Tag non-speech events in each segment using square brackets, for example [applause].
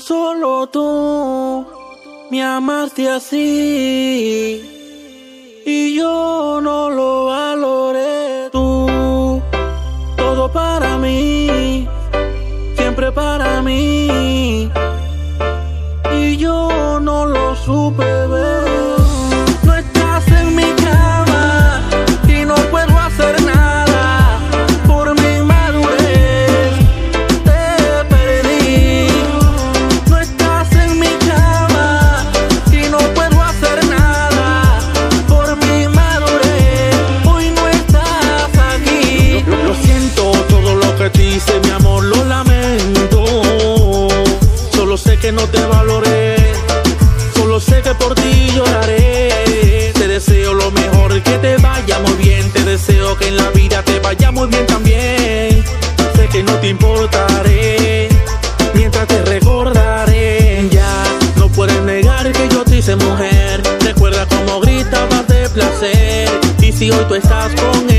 Solo tú me amaste así y yo no lo valoré. Tú, todo para mí, siempre para mí y yo no lo supe. que no te valoré. Solo sé que por ti lloraré. Te deseo lo mejor, que te vaya muy bien. Te deseo que en la vida te vaya muy bien también. Sé que no te importaré, mientras te recordaré. Ya no puedes negar que yo te hice mujer. Recuerda cómo gritabas de placer. Y si hoy tú estás con él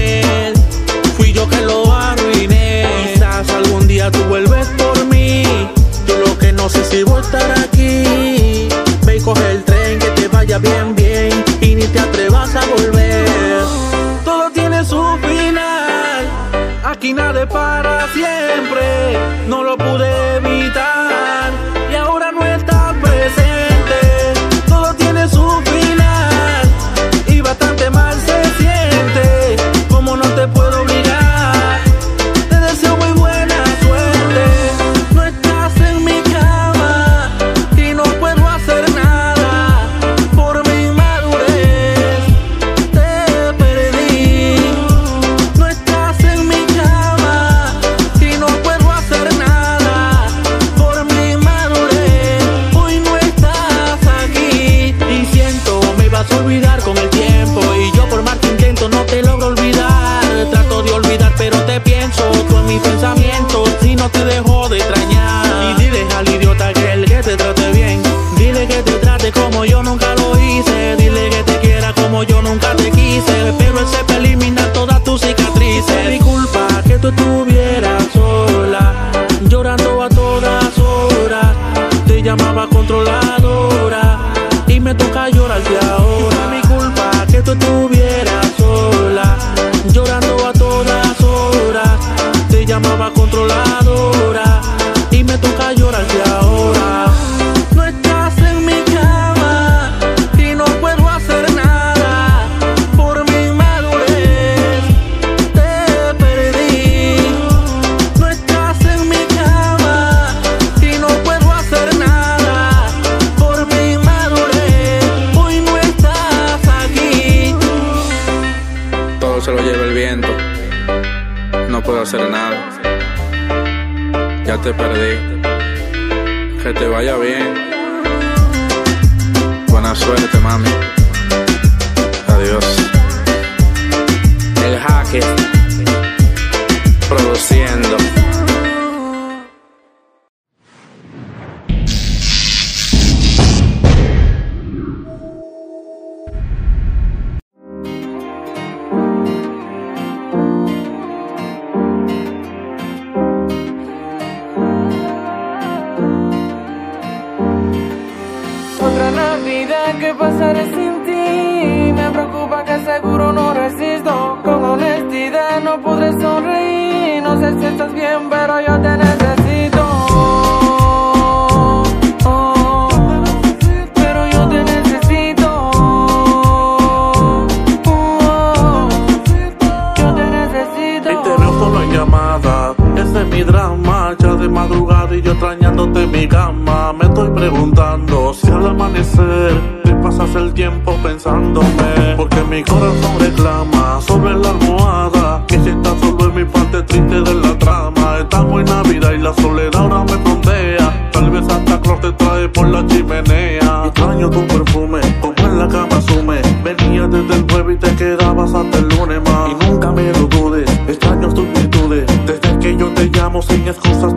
se lo lleve el viento. No puedo hacer nada. Ya te perdí. Que te vaya bien. Buena suerte, mami. Adiós. El jaque. madrugada y yo extrañándote en mi cama. Me estoy preguntando si al amanecer te pasas el tiempo pensándome. Porque mi corazón reclama sobre la almohada. Que si estás solo en mi parte triste de la trama. Estamos en Navidad y la soledad ahora me frontea. Tal vez Santa Claus te trae por la chimenea. Extraño tu perfume, como en la cama sume. Venías desde el jueves y te quedabas hasta el lunes más. Y nunca me lo dudes, extraño tus virtudes. Desde que yo te llamo sin excusas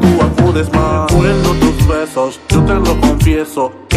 说。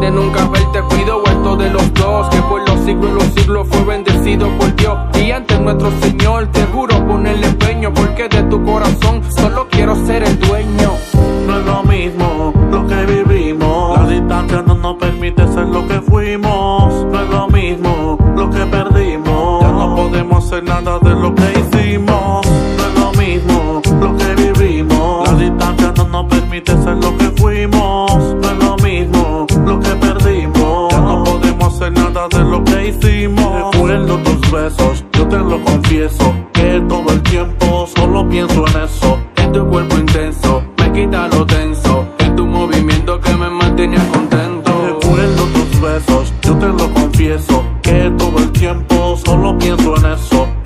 De nunca verte, pido esto de los dos. Que por los siglos los siglos fue bendecido por Dios. Y ante nuestro Señor, te juro ponerle empeño, porque de tu corazón solo quiero ser el dueño. No es lo mismo lo que vivimos. La distancia no nos permite ser lo que fuimos. No es lo mismo lo que perdimos. Ya no podemos hacer nada Yo te lo confieso. Que todo el tiempo solo pienso en eso.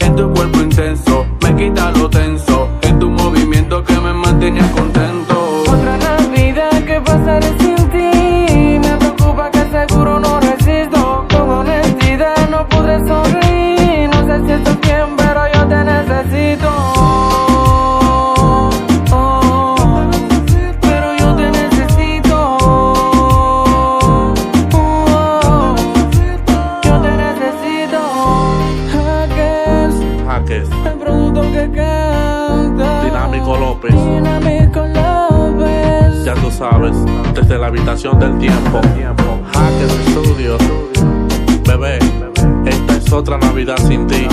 Habitación del tiempo. Jaques Studio. Bebé, esta es otra Navidad sin ti.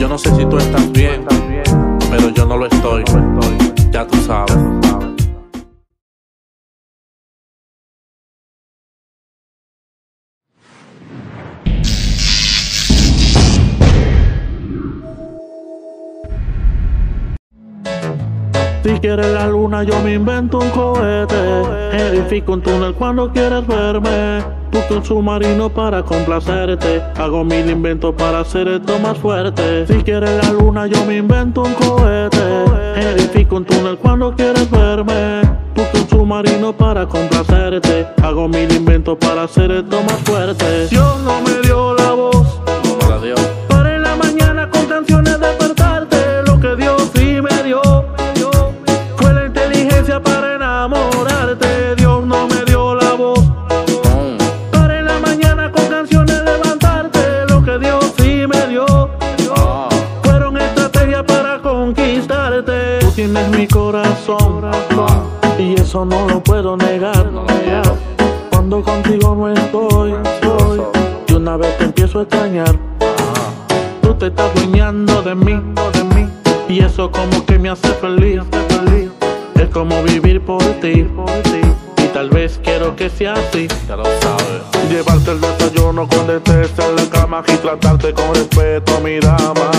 Yo no sé si tú estás bien, pero yo no lo estoy. Ya tú sabes. Quieres la luna, yo me invento un cohete. Edifico un túnel cuando quieres verme. Busco un submarino para complacerte. Hago mil inventos para hacer esto más fuerte. Si quieres la luna, yo me invento un cohete. Edifico un túnel cuando quieres verme. Busco un submarino para complacerte. Hago mil inventos para hacer esto más fuerte. Dios no me dio la Y eso no lo puedo negar. Cuando contigo no estoy. Y una vez te empiezo a extrañar. Tú te estás dueñando de mí. Y eso como que me hace feliz. Es como vivir por ti, tal vez quiero que sea así. Ya lo sabes. Llevarte el desayuno cuando estés en la cama y tratarte con respeto, mi dama.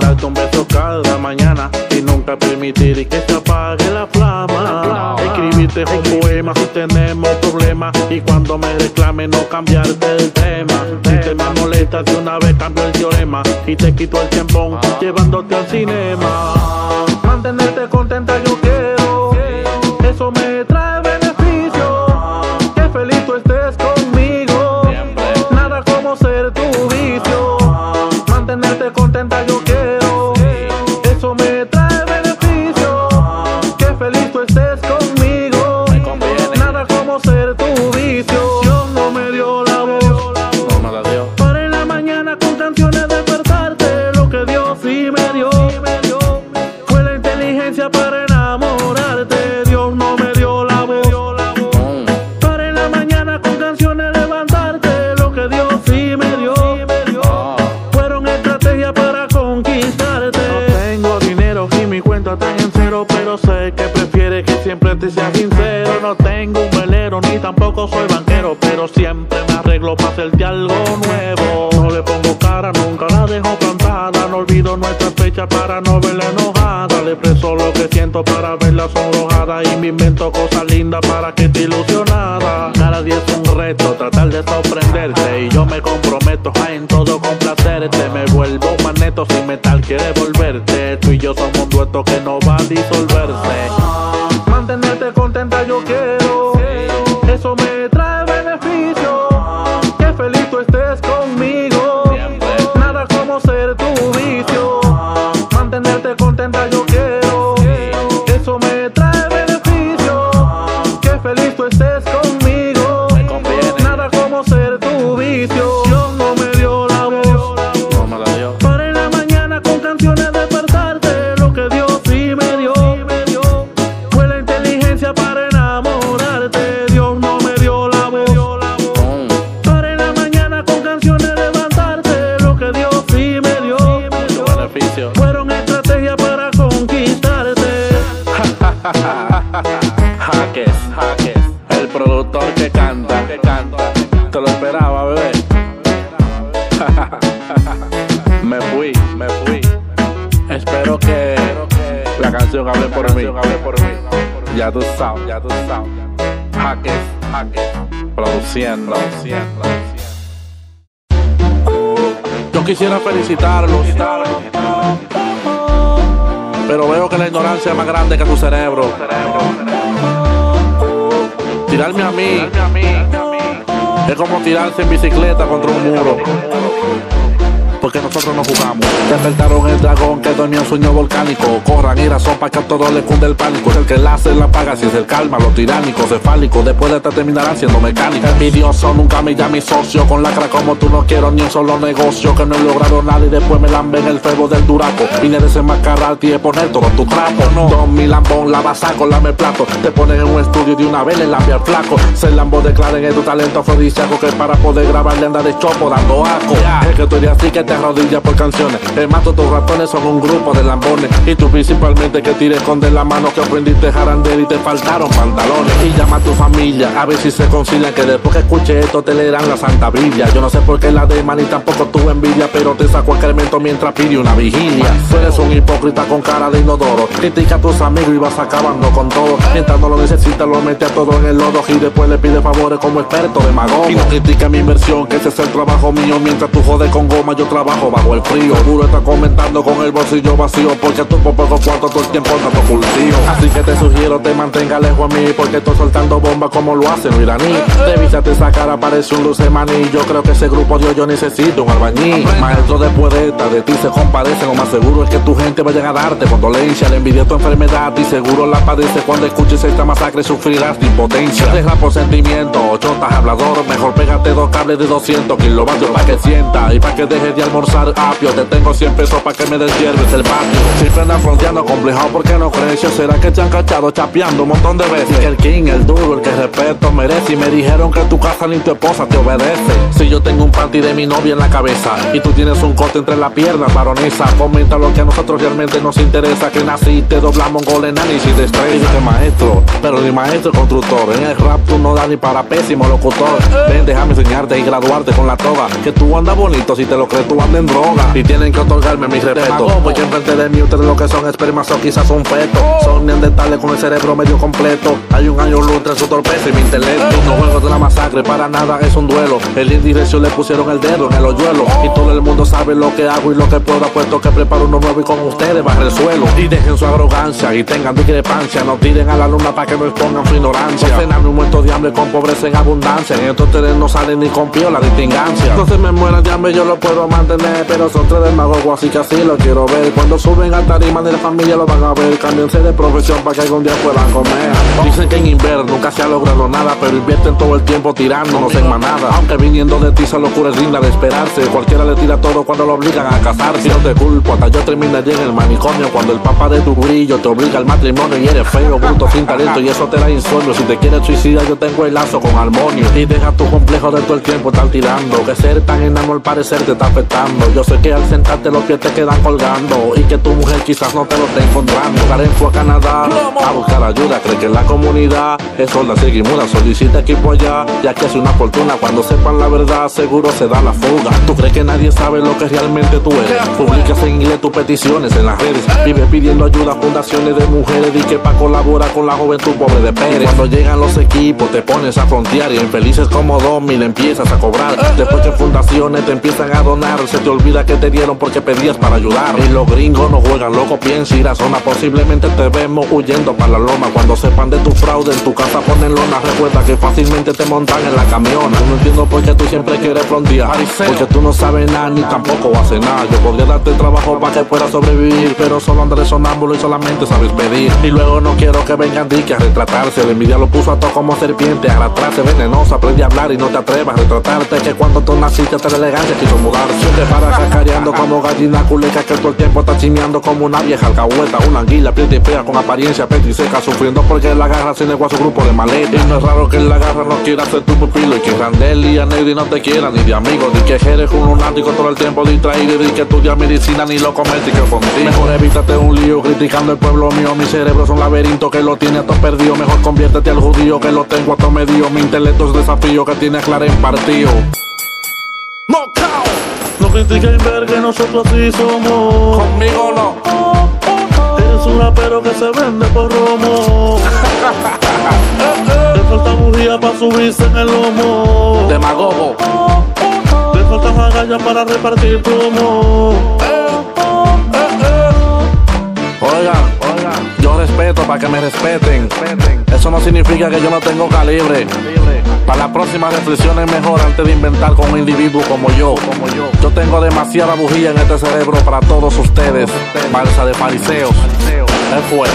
Darte un beso cada mañana y nunca permitir que se apague la flama. Escribirte un poema si tenemos problemas y cuando me reclame no cambiarte el tema. Si te me molesta de una vez cambio el teorema y te quito el tiempo llevándote al cinema. Hacerte algo nuevo. No le pongo cara, nunca la dejo plantada. No olvido nuestra fecha para no verla enojada. Le expreso lo que siento para verla sonrojada. Y me invento cosas lindas para que esté ilusionada. Cada día es un reto tratar de sorprenderte Y yo me comprometo a en todo complacerte Me vuelvo magneto sin metal quiere volverte. Tú y yo somos un dueto que no va a disolverse Produciendo. Yo quisiera felicitarlos, pero veo que la ignorancia es más grande que tu cerebro. Tirarme a mí es como tirarse en bicicleta contra un muro porque nosotros no jugamos. Despertaron el dragón que dormía un sueño volcánico. Corran y razón para que a todos les cunde el pánico. Es el que la hace la paga, si es el calma, los tiránicos, cefálicos. Después de esta terminarán siendo mecánicos. Envidioso, nunca me llame socio. Con lacra como tú no quiero ni un solo negocio. Que no he logrado nada y después me lamben el febo del duraco. Vine de desenmascararte y de poner todo tu trapo. No, Don mi lambón, la basaco, lame plato. Te ponen en un estudio de una vez, le lambia al flaco. Se lambo declaren en tu talento afrodisíaco. Que para poder grabar le anda de chopo dando aco. Es que tú eres así que te rodillas por canciones. El mato tus ratones son un grupo de lambones. Y tú principalmente que tires con de la mano que aprendiste jarander y te faltaron pantalones. Y llama a tu familia a ver si se concilian. Que después que escuche esto te leerán la Santa Biblia. Yo no sé por qué la de ni tampoco tuve envidia, pero te saco elemento mientras pide una vigilia. Tú eres un hipócrita con cara de inodoro. Critica a tus amigos y vas acabando con todo. Mientras no lo necesitas, lo mete a todo en el lodo y después le pide favores como experto de mago. Y no critica mi inversión, que ese es el trabajo mío. Mientras tú jodes con goma, yo trabajo bajo el frío. Seguro está comentando con el bolsillo vacío porque tú por poco cuarto todo el tiempo ando cultivo. Así que te sugiero te mantenga lejos a mí porque estoy soltando bombas como lo hacen los iraní. Revísate esa cara, parece un luce maní. Yo creo que ese grupo Dios yo necesito un albañil. Maestro de poeta, de ti se compadecen. Lo más seguro es que tu gente vaya a darte condolencia. Le envidia tu enfermedad y seguro la padece cuando escuches esta masacre sufrirás de impotencia. Deja por sentimiento, chotas hablador. Mejor pégate dos cables de 200 kilovatios para que sienta y para que dejes de almorzar apio. Te tengo 100 pesos para que me despiertes el patio. Siempre andan fronteando complejo porque no creció. ¿Será que te han cachado chapeando un montón de veces? Que el king, el duro, el que respeto merece. Y me dijeron que tu casa ni tu esposa te obedece. Si yo tengo un panty de mi novia en la cabeza y tú tienes un corte entre las piernas, baronesa, comenta lo que a nosotros realmente nos interesa. Que naciste, doblamos gol en análisis de estrella. Que maestro, pero ni maestro constructor. En el rap tú no das ni para pésimo locutor. Ven, déjame enseñarte y graduarte con la toga. Que tú andas bonito, si te lo crees, tú andas en droga. Y tienen que otorgarme mi respeto. Porque enfrente de mí ustedes lo que son espermas o quizás son fetos. Son neandertales con el cerebro medio completo. Hay un año luz entre su torpeza y mi intelecto. No juego de la masacre, para nada es un duelo. El indirecto le pusieron el dedo en el hoyuelo. Y todo el mundo sabe lo que hago y lo que puedo. Apuesto que preparo uno nuevo y con ustedes bajo el suelo. Y dejen su arrogancia y tengan discrepancia. No tiren a la luna para que no expongan su ignorancia. Cename un muerto de hambre con pobreza en abundancia. En estos ustedes no salen ni con piola la distingancia. Entonces me mueran de hambre, yo lo puedo Pero son tres demagogos, así que así lo quiero ver. Cuando suben a tarima de la familia lo van a ver. Cámbiense de profesión para que algún día puedan comer. Dicen que en invierno nunca se ha logrado nada, pero invierten todo el tiempo tirándonos en manada. Aunque viniendo de ti esa locura es digna de esperarse. Cualquiera le tira todo cuando lo obligan a casarse. No te culpo, hasta yo terminaría en el manicomio. Cuando el papá de tu brillo te obliga al matrimonio y eres feo, bruto, sin talento y eso te da insomnio. Si te quieres suicidar, yo tengo el lazo con armonio. Y deja tu complejo de todo el tiempo estar tirando. Que ser tan enano al parecer te está afectando. Yo sé que al sentarte los pies te quedan colgando. Y que tu mujer quizás no te lo esté encontrando. Karen fue a Canadá a buscar ayuda. Cree que en la comunidad es solda seguimura. Solicita equipo allá, ya que es una fortuna. Cuando sepan la verdad, seguro se da la fuga. ¿Tú crees que nadie sabe lo que realmente tú eres? Publicas en inglés tus peticiones en las redes. Vive pidiendo ayuda a fundaciones de mujeres. Y que pa' colaborar con la juventud pobre de Pérez. Cuando llegan los equipos, te pones a frontear. Y infelices como Domi le empiezas a cobrar. Después que fundaciones te empiezan a donar, se te olvida que te dieron porque pedías para ayudar. Y los gringos no juegan loco, piensa y razona. Posiblemente te vemos huyendo para la loma. Cuando sepan de tu fraude en tu casa ponen lona. Recuerda que fácilmente te montan en la camiona. No entiendo por qué tú siempre quieres frontear. Porque tú no sabes nada ni tampoco haces nada. Yo podría darte trabajo para que puedas sobrevivir. Pero solo andaré sonámbulo y solamente sabes pedir. Y luego no quiero que vengan dique a retratarse. La envidia lo puso a todo como serpiente. A arrastrarse venenosa. Aprende a hablar y no te atrevas a retratarte. Que cuando tú naciste te elegancia quiso mudarse. Te para cacareando como gallina culeca que todo el tiempo está chimeando como una vieja alcahueta. Una anguila prieta y fea con apariencia seca Sufriendo porque la garra se negó a su grupo de maletas. Y no es raro que la garra no quiera ser tu pupilo. Y que Randel y Anedi no te quieran ni de amigos. Ni que eres un lunático todo el tiempo distraído. Y que estudias medicina ni lo comes y que contigo. Mejor evítate un lío criticando el pueblo mío. Mi cerebro es un laberinto que lo tiene a todo perdido. Mejor conviértete al judío que lo tengo a todo medio. Mi intelecto es desafío que tiene Clara en partido. No critiquen ver que nosotros sí somos. Conmigo no. Eres un rapero que se vende por romo. [laughs] Le falta bujía para subirse en el lomo. Demagogo. Le falta agallas para repartir plomo. Oigan, oigan, yo respeto para que me respeten. Eso no significa que yo no tengo calibre. Para las próximas reflexiones mejor antes de inventar con un individuo como yo. Como yo. Yo tengo demasiada bujía en este cerebro para todos ustedes. Balsa de fariseos. ¿Qué fue?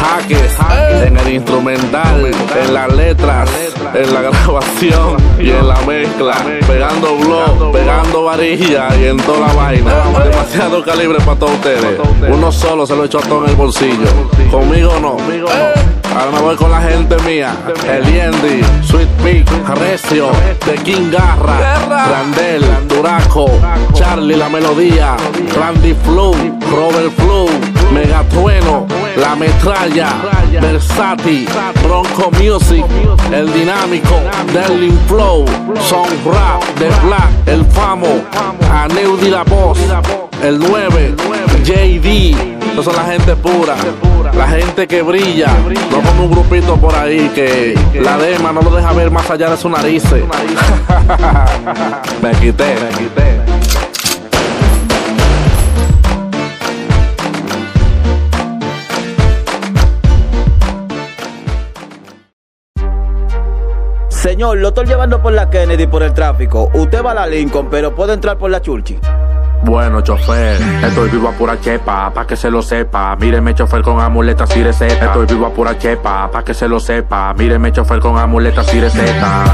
Jaques en el instrumental, en las letras, en la grabación y en la mezcla. Pegando blog, pegando varilla y en toda la vaina. Demasiado calibre para todos ustedes. Uno solo se lo echó todo en el bolsillo. Conmigo no. Ahora me voy con la gente mía. El Yendi, Sweet Peak, Recio, The King Garra, Randel, Duraco, Charlie La Melodía, Randy Flu, Robert Flu, Megatrueno, La Metralla, Versati, Bronco Music, El Dinámico, Derlin Flow, Son Rap, The Black, El Famo, Aneudi La Voz, El 9, JD. Esas son la gente pura, la gente que brilla, no como un grupito por ahí que la dema no lo deja ver más allá de su narices. me quité, me quité. Señor, lo estoy llevando por la Kennedy por el tráfico. Usted va a la Lincoln, pero puede entrar por la Churchill. Bueno, chofer, estoy vivo a pura chepa, pa' que se lo sepa. Míreme, chofer, con amuletas y receta. Estoy vivo a pura chepa, pa' que se lo sepa. Míreme, chofer, con amuletas y receta.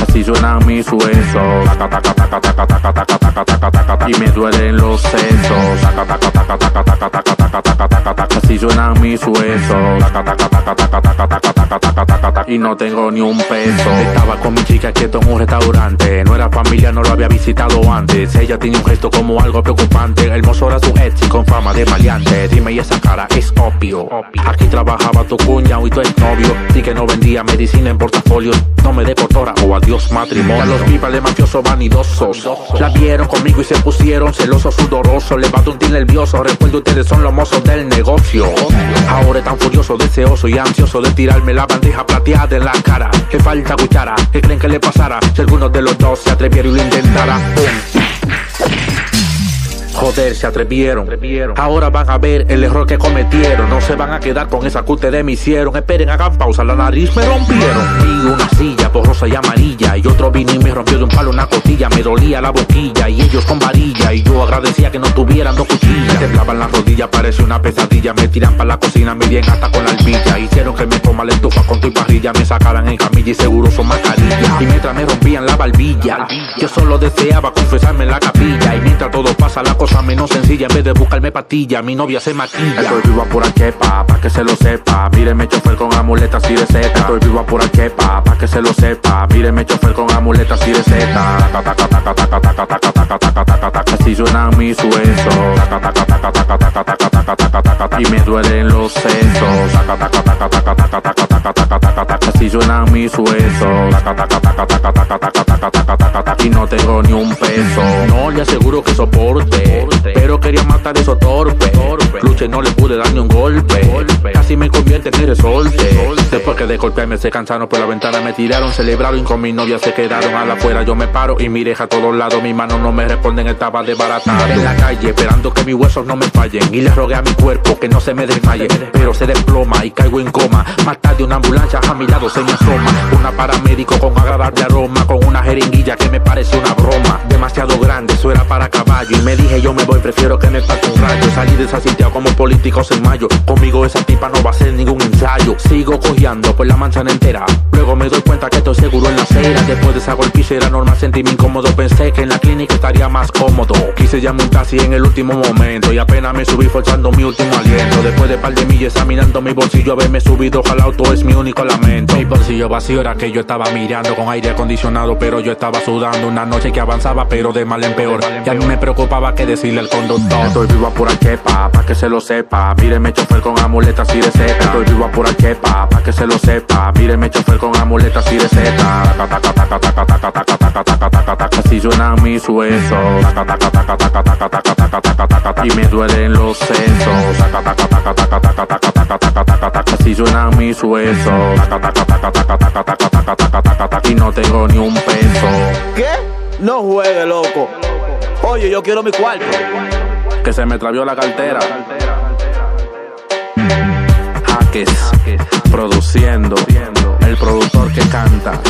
Así suenan mis huesos. Y me duelen los sesos. Así suenan mis huesos. Y no tengo ni un peso. Estaba con mi chica quieto en un restaurante. No era familia, no lo había visitado antes. Ella tenía un gesto como algo preocupante. Era su ex y con fama de maleante. Dime, y esa cara es obvio. Aquí trabajaba tu cuñado y tu exnovio. Sí que no vendía medicina en portafolios. No me dé cotora o adiós matrimonio. A los pipas de mafiosos vanidosos. La vieron conmigo y se pusieron celosos, sudorosos. Le bato un tin nervioso. Recuerdo ustedes son los mozos del negocio. Ahora tan furioso, deseoso y ansioso de tirarme la bandeja plateada de la cara. Que falta cuchara, que creen que le pasara. Si alguno de los dos se atrevieron y lo intentara. Бум. Joder, se atrevieron. Ahora van a ver el error que cometieron. No se van a quedar con esa que ustedes me hicieron. Esperen, hagan pausa, la nariz me rompieron. Vi una silla borrosa y amarilla. Y otro vino y me rompió de un palo una costilla. Me dolía la boquilla y ellos con varilla. Y yo agradecía que no tuvieran dos cuchillas. Me temblaban las rodillas, parecía una pesadilla. Me tiran para la cocina, me dieron hasta con la albilla. Hicieron que me coma la estufa con tu parrilla. Me sacaran en camilla y seguro son mascarillas. Y mientras me rompían la barbilla, yo solo deseaba confesarme en la capilla. Y mientras todo pasa, la cosa menos sencilla. En vez de buscarme patilla, mi novia se maquilla. Estoy vivo a pura chepa, pa' que se lo sepa. Míreme, chofer con amuletas y receta. Estoy vivo a pura chepa, pa' que se lo sepa. Míreme, chofer con amuletas y receta. Así suenan mis huesos. Y me duelen los sesos. Así suenan mis huesos. Y no tengo ni un peso. No le aseguro que soporte. Pero quería matar esos torpes. Luché no le pude dar ni un golpe. Casi me convierte en resorte. Después que de golpearme se cansaron por la ventana, me tiraron, celebraron y con mi novia se quedaron a la afuera. Yo me paro y miré a todos lados. Mis manos no me responden, estaba desbaratado. En la calle, esperando que mis huesos no me fallen. Y le rogué a mi cuerpo que no se me desmaye. Pero se desploma y caigo en coma. Más tarde una ambulancia a mi lado se me asoma. Una paramédico con agradable aroma. Con una jeringuilla que me parece una broma. Demasiado grande, eso era para caballo. Y me dije yo me voy, prefiero que me pase un rayo. Salí de esa sitio como políticos en mayo. Conmigo esa tipa no va a ser ningún ensayo. Sigo cojeando por la manzana entera. Luego me doy cuenta que estoy seguro en la acera. Después de esa golpiza era normal sentirme incómodo. Pensé que en la clínica estaría más cómodo. Quise llamar un taxi en el último momento. Y apenas me subí forzando mi último aliento. Después de par de millas examinando mi bolsillo, haberme subido al auto es mi único lamento. Mi bolsillo vacío era que yo estaba mirando con aire acondicionado. Pero yo estaba sudando una noche que avanzaba, pero de mal en peor. Y a mí me preocupaba que decirle al conductor. Estoy vivo a pura chepa, pa' que se lo sepa. Míreme, chofer con amuletas y receta. Estoy vivo a pura chepa, pa' que se lo sepa. Míreme, chofer con amuletas y receta. Ta, ta, ta, ta, ta, ta, ta, ta, ta, ta, ta, taca, taca, si suenan mis huesos, taca, y me duelen los sesos, taca, si taca, taca, taca, taca, y no tengo ni un peso. ¿Qué? No juegue, loco. Oye, yo quiero mi cuarto. Que se me travió la cartera. Jaques, produciendo, el productor que canta.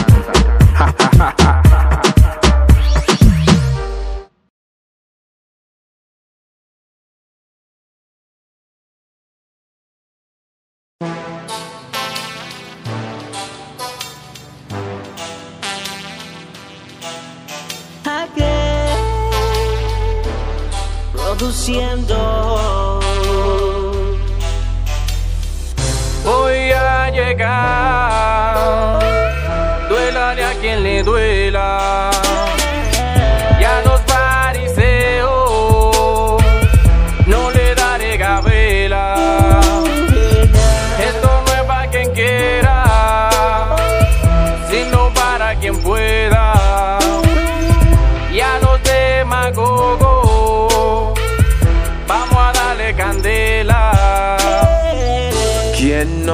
Produciendo.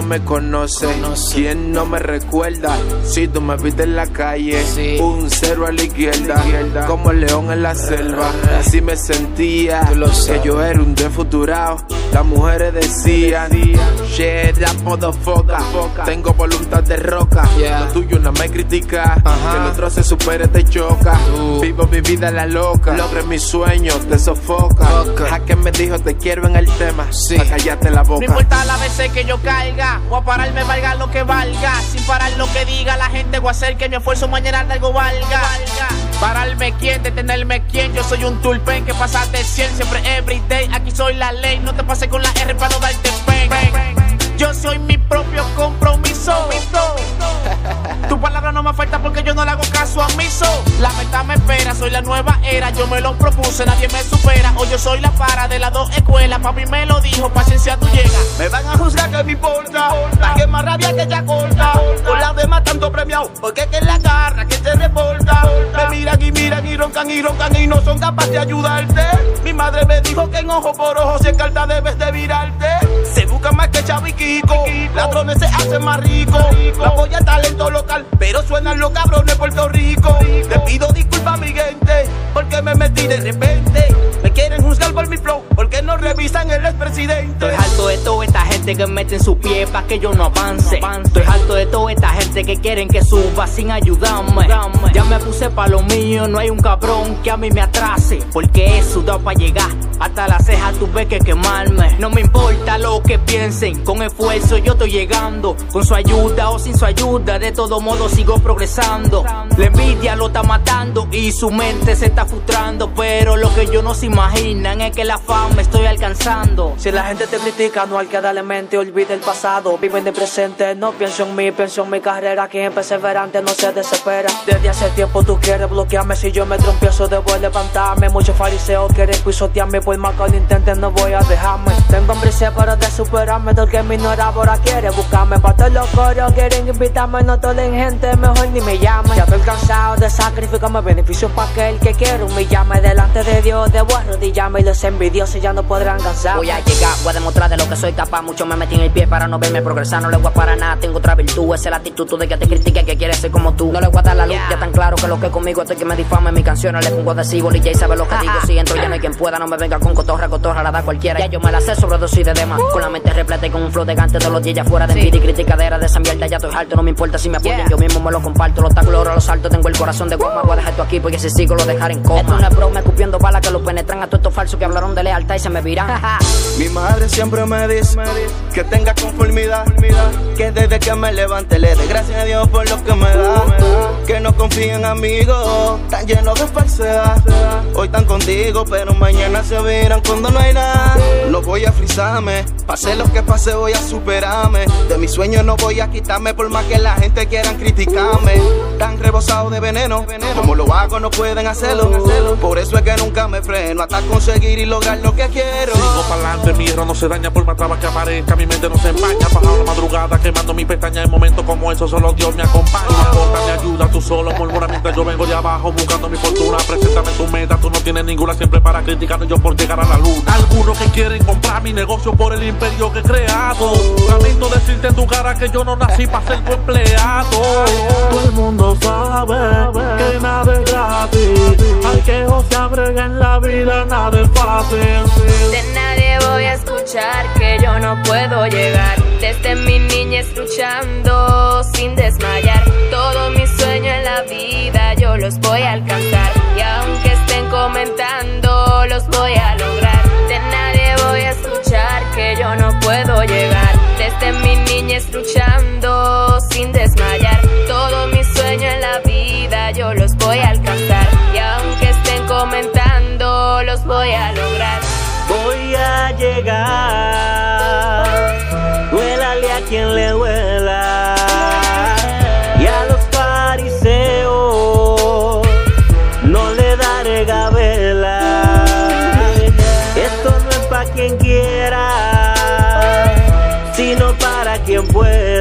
No me conoce? ¿Quién no me recuerda? Si tú me viste en la calle, un cero a la izquierda, como el león en la selva. Así me sentía, que yo era un desfuturado. Las mujeres decían, shit, that motherfucker. Tengo voluntad de roca. Lo tuyo no me critica, que el otro se supere te choca. Vivo mi vida la loca, logré mis sueños, te sofoca. que me dijo te quiero en el tema, pa' callarte la boca. No importa las veces que yo caiga, o a pararme valga lo que valga. Sin parar lo que diga la gente, voy a hacer que mi esfuerzo mañana algo valga. Pararme quién, detenerme quién. Yo soy un tulpen que pasa de 100, siempre everyday. Aquí soy la ley, no te pases con la R para no darte pen. Yo soy mi propio compromiso. Tu palabra no me falta porque yo no le hago caso a miso. La meta me espera, soy la nueva era. Yo me lo propuse, nadie me supera. O yo soy la para de las dos escuelas. Papi me lo dijo, paciencia tú llegas. Me van a juzgar que me importa, la que más rabia que ya corta. Con la demás tanto premiado, porque que la garra que se reporta. Me miran y miran y roncan y roncan y no son capaces de ayudarte. Mi madre me dijo que en ojo por ojo si es carta debes de virarte. Se busca más que Kiko, ladrones se hacen más ricos. Apoya el talento local, pero suenan los cabrones de Puerto Rico. Le pido disculpas a mi gente, porque me metí de repente. Me quieren juzgar por mi flow, porque no revisan el expresidente. Estoy harto de toda esta gente que mete en su pie pa' que yo no avance. Estoy harto de toda esta gente que quieren que suba sin ayudarme. Ya me puse pa' lo mío, no hay un cabrón que a mí me atrase. Porque he sudado pa' llegar. Hasta la ceja tuve que quemarme. No me importa lo que piensen, con esfuerzo yo estoy llegando. Con su ayuda o sin su ayuda, de todo modo sigo progresando. La envidia lo está matando y su mente se está frustrando. Pero lo que yo no se imaginan es que la fama estoy alcanzando. Si la gente te critica, no hay que darle mente, olvide el pasado. Vive en el presente, no pienso en mí, pienso en mi carrera. Quien perseverante no se desespera. Desde hace tiempo tú quieres bloquearme. Si yo me trompiezo, debo levantarme. Muchos fariseos quieren pisotearme. Por más que lo intenten, no voy a dejarme. Tengo sed para de superarme. El que me ignora ahora quiere buscarme. Para todos los coros quieren invitarme. No tolen gente, mejor ni me llamen. Ya estoy cansado de sacrificarme beneficios para aquel que quiero humillarme. Delante de Dios, debo arrodillarme. Y los envidiosos ya no podrán cansar. Voy a llegar, voy a demostrar de lo que soy capaz. Mucho me metí en el pie para no verme progresar. No le voy a para nada, tengo otra virtud. Esa es la actitud de que te critique, que quiere ser como tú. No le voy a dar la luz, ya tan claro que lo que conmigo estoy que me difame. Mis canciones le pongo adhesivo. Y ya sabe lo que digo. Si entro ya no hay quien pueda, no me venga con cotorra, cotorra, la da cualquiera. Ya yo me la sé sobre dosis de demás. Con la mente repleta y con un flow de gante todos los días fuera de envidia y criticadera de esa mierda. Ya estoy alto, no me importa si me apoyan. Yo mismo me lo comparto. Los tacos, los los saltos, tengo el corazón de goma. Voy a dejar esto aquí porque si sigo lo dejaré en coma. Esto no es broma, escupiendo balas que lo penetran a todos estos falsos que hablaron de lealtad y se me viran. [laughs] Mi madre siempre me dice que tenga conformidad, que desde que me levante le dé gracias a Dios por lo que me da, que no confíen en amigos, tan llenos de falsedad. Hoy están contigo, pero mañana se cuando no hay nada. No voy a frizarme, pase lo que pase voy a superarme. De mis sueños no voy a quitarme por más que la gente quieran criticarme. Tan rebosado de veneno, como lo hago no pueden hacerlo. Por eso es que nunca me freno hasta conseguir y lograr lo que quiero. Sigo pa'lante, mi hierro no se daña por más trabas que aparezca. Mi mente no se empaña. Bajado la madrugada, quemando mi pestaña. En momentos como esos, solo Dios me acompaña. Aporta, me ayuda tú solo, murmura mientras yo vengo de abajo buscando mi fortuna. Preséntame tu meta, tú no tienes ninguna siempre para criticarnos yo por llegar a la luz. Algunos que quieren comprar mi negocio por el imperio que he creado. Lamento decirte en tu cara que yo no nací para ser tu empleado. Todo el mundo sabe que nada es gratis. Hay que se abre en la vida, nada es fácil. De nadie voy a escuchar que yo no puedo llegar. Desde mi niñez luchando sin desmayar. Todos mis sueños en la vida yo los voy a alcanzar. Comentando, los voy a lograr. De nadie voy a escuchar que yo no puedo llegar. Desde mi niñez luchando quien quiera, sino para quien pueda.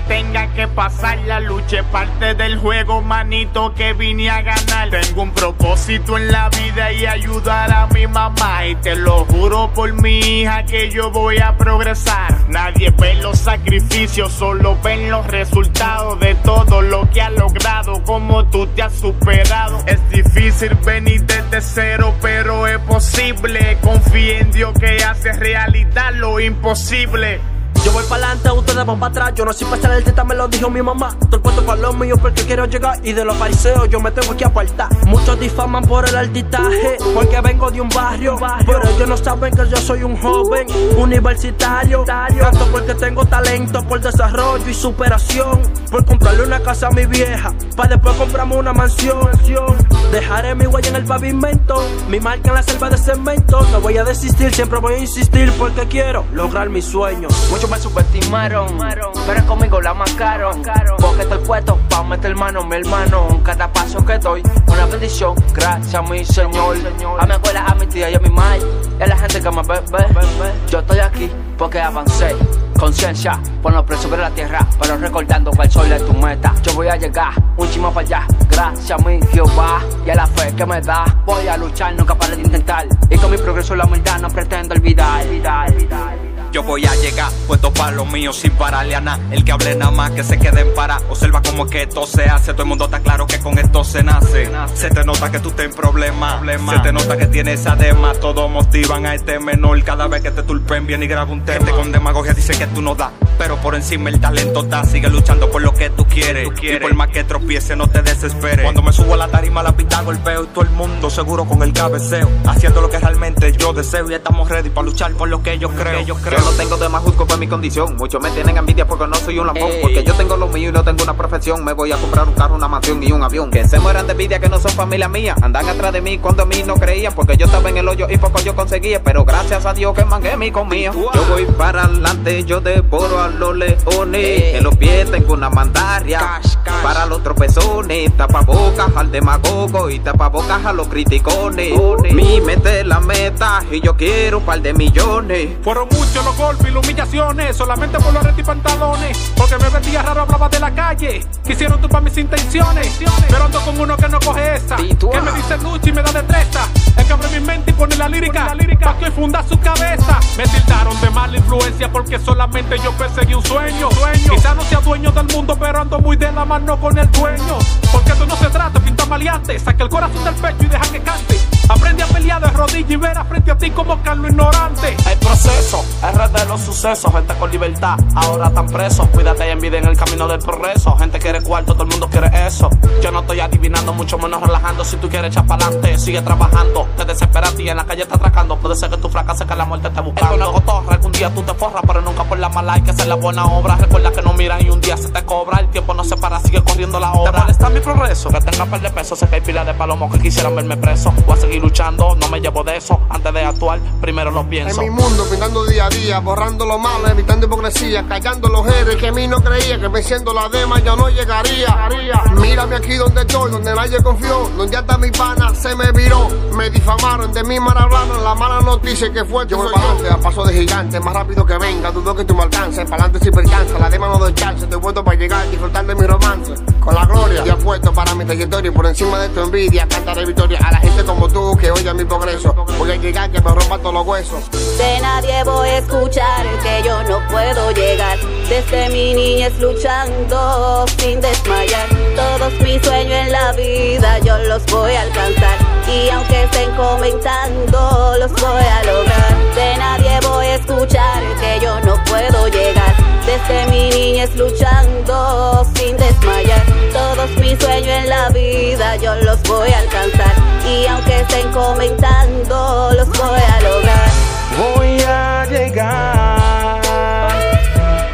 Tenga que pasar. La lucha parte del juego, manito, que vine a ganar. Tengo un propósito en la vida y ayudar a mi mamá. Y te lo juro por mi hija que yo voy a progresar. Nadie ve los sacrificios, solo ven los resultados de todo lo que has logrado. Como tú te has superado. Es difícil venir desde cero, pero es posible. Confía en Dios que hace realidad lo imposible. Yo voy para adelante, ustedes van para atrás. Yo no soy echar el teta, me lo dijo mi mamá. Todo el puesto para los míos porque quiero llegar. Y de los fariseos yo me tengo que apartar. Muchos difaman por el altitaje, porque vengo de un barrio. Pero ellos no saben que yo soy un joven universitario. Tanto porque tengo talento, por desarrollo y superación. Por comprarle una casa a mi vieja, para después comprarme una mansión. Dejaré mi huella en el pavimento, mi marca en la selva de cemento. No voy a desistir, siempre voy a insistir porque quiero lograr mis sueños. Me subestimaron, pero conmigo la marcaron. Porque estoy puesto pa' meter mano, mi hermano. Cada paso que doy, una bendición, gracias a mi Señor. A mi abuela, a mi tía y a mi madre. Y a la gente que me ve, ve. Yo estoy aquí porque avancé. Conciencia, por los presos sobre la tierra, pero recordando que el sol es tu meta. Yo voy a llegar un chimo para allá, gracias a mi Jehová y a la fe que me da. Voy a luchar, nunca pare de intentar. Y con mi progreso la humildad no pretendo olvidar. Yo voy a llegar, puesto para lo mío sin pararle a nada. El que hable nada más que se quede en para. Observa como que esto se hace. Todo el mundo está claro que con esto se nace. Se te nota que tú estás en problemas. Se te nota que tienes adema. Todos motivan a este menor. Cada vez que te tulpen viene y graba un tema. Gente con demagogia dice que tú no das. Pero por encima el talento está. Sigue luchando por lo que tú quieres. Y por más que tropiece, no te desesperes. Cuando me subo a la tarima, la pita golpeo. Y todo el mundo seguro con el cabeceo. Haciendo lo que realmente yo deseo. Y estamos ready para luchar por lo que yo creo. Yo creo. Yo no tengo de más juzgo por mi condición. Muchos me tienen envidia porque no soy un lambón. Porque yo tengo lo mío y no tengo una profesión. Me voy a comprar un carro, una mansión y un avión. Que se mueran de envidia que no son familia mía. Andan atrás de mí cuando a mí no creían. Porque yo estaba en el hoyo y poco yo conseguía. Pero gracias a Dios que mangué mi comida. Yo voy para adelante, yo devoro a los leones. En los pies tengo una mandaria. Para los tropezones, tapabocas al demagogo y tapabocas a los criticones. Mi mente es la meta y yo quiero un par de millones. Fueron muchos los golpes y las humillaciones, solamente por los retos y pantalones. Porque me vestía raro, hablaba de la calle. Quisieron tumbar mis intenciones. Pero ando con uno que no coge esa. Que me dice lucha y me da destreza. El que abre mi mente y pone la lírica. Pa' que funda su cabeza. Me tildaron de mala influencia porque solamente yo perseguí un sueño. Quizá no sea dueño del mundo, pero ando muy de la mano con el dueño. Porque esto no se trata de pintar maleante. Saca el corazón del pecho y deja que cante. Rodillas y verás frente a ti como Carlos ignorante. El proceso, R de los sucesos, gente con libertad, ahora están presos. Cuídate y envidia en el camino del progreso. Gente quiere cuarto, todo el mundo quiere eso. Yo no estoy adivinando, mucho menos relajando. Si tú quieres echar para adelante, sigue trabajando. Te desesperas y en la calle te atracando. Puede ser que tú fracases, que la muerte te buscando. El cotorra, algún día tú te forras, pero nunca por la mala hay que hacer la buena obra. Recuerda que no miran y un día se te cobra. El tiempo no se para, sigue corriendo la hora. ¿Te molesta mi progreso? Que tenga par de pesos, sé que hay pila de palomos que quisieran verme preso. Voy a seguir luchando, no me llevo Por eso, antes de actuar, primero lo pienso. En mi mundo, pintando día a día, borrando lo malo, evitando hipocresía, callando los héroes que a mí no creía, que venciendo la dema yo no llegaría. Mírame aquí donde estoy, donde nadie confió, donde hasta mi pana se me viró. Me difamaron, de mí mal hablaron, la mala noticia que fue. Yo voy para adelante, a paso de gigante, más rápido que venga, dudo que tú me alcances. Para adelante si percansa, la dema no doy chance, estoy puesto para llegar, disfrutar de mi romance. Con la gloria, y apuesto para mi trayectoria, y por encima de tu envidia, cantaré victoria a la gente como tú que oye mi progreso. Voy a que me rompa todos los huesos. De nadie voy a escuchar que yo no puedo llegar. Desde mi niñez luchando sin desmayar. Todos mis sueños en la vida yo los voy a alcanzar. Y aunque estén comentando, los voy a lograr. De nadie voy a escuchar que yo no puedo llegar. Desde mi niñez luchando sin desmayar. Todos mis sueños en la vida yo los voy a alcanzar. Y aunque estén comentando, los voy a lograr. Voy a llegar,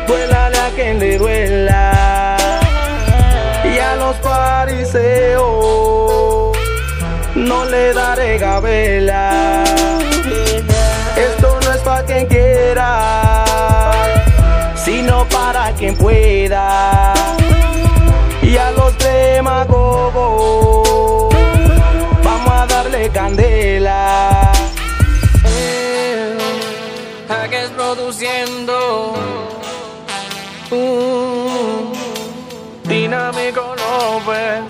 duélale a quien le duela. Y a los fariseos le daré gabela. Esto no es para quien quiera, sino para quien pueda. Y a los demagogos vamos a darle candela. Hackers produciendo. Uh, dinámico López.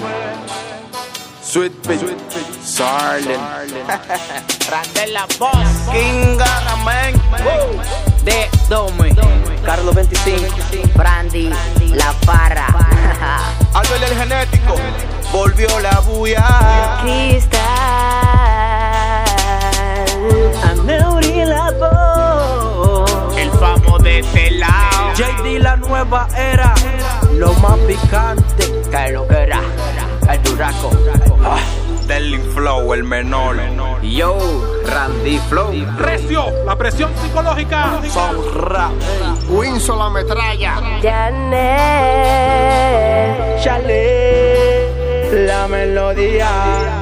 Sweet Beat, Sarlen, [laughs] Randela Boss. King Garamen. De Dome. Carlos 25. Brandy. La Parra. [laughs] Albert el genético. Volvió la bulla. Cristal. Ameuri la voz. El famo de este lado. JD la nueva era, lo más picante. Que lo que era. El duraco. Del Flow, el menor. Yo, Randy Flow. Recio, la presión psicológica. Son rap. Winson la metralla. Janet. Chale, la melodía.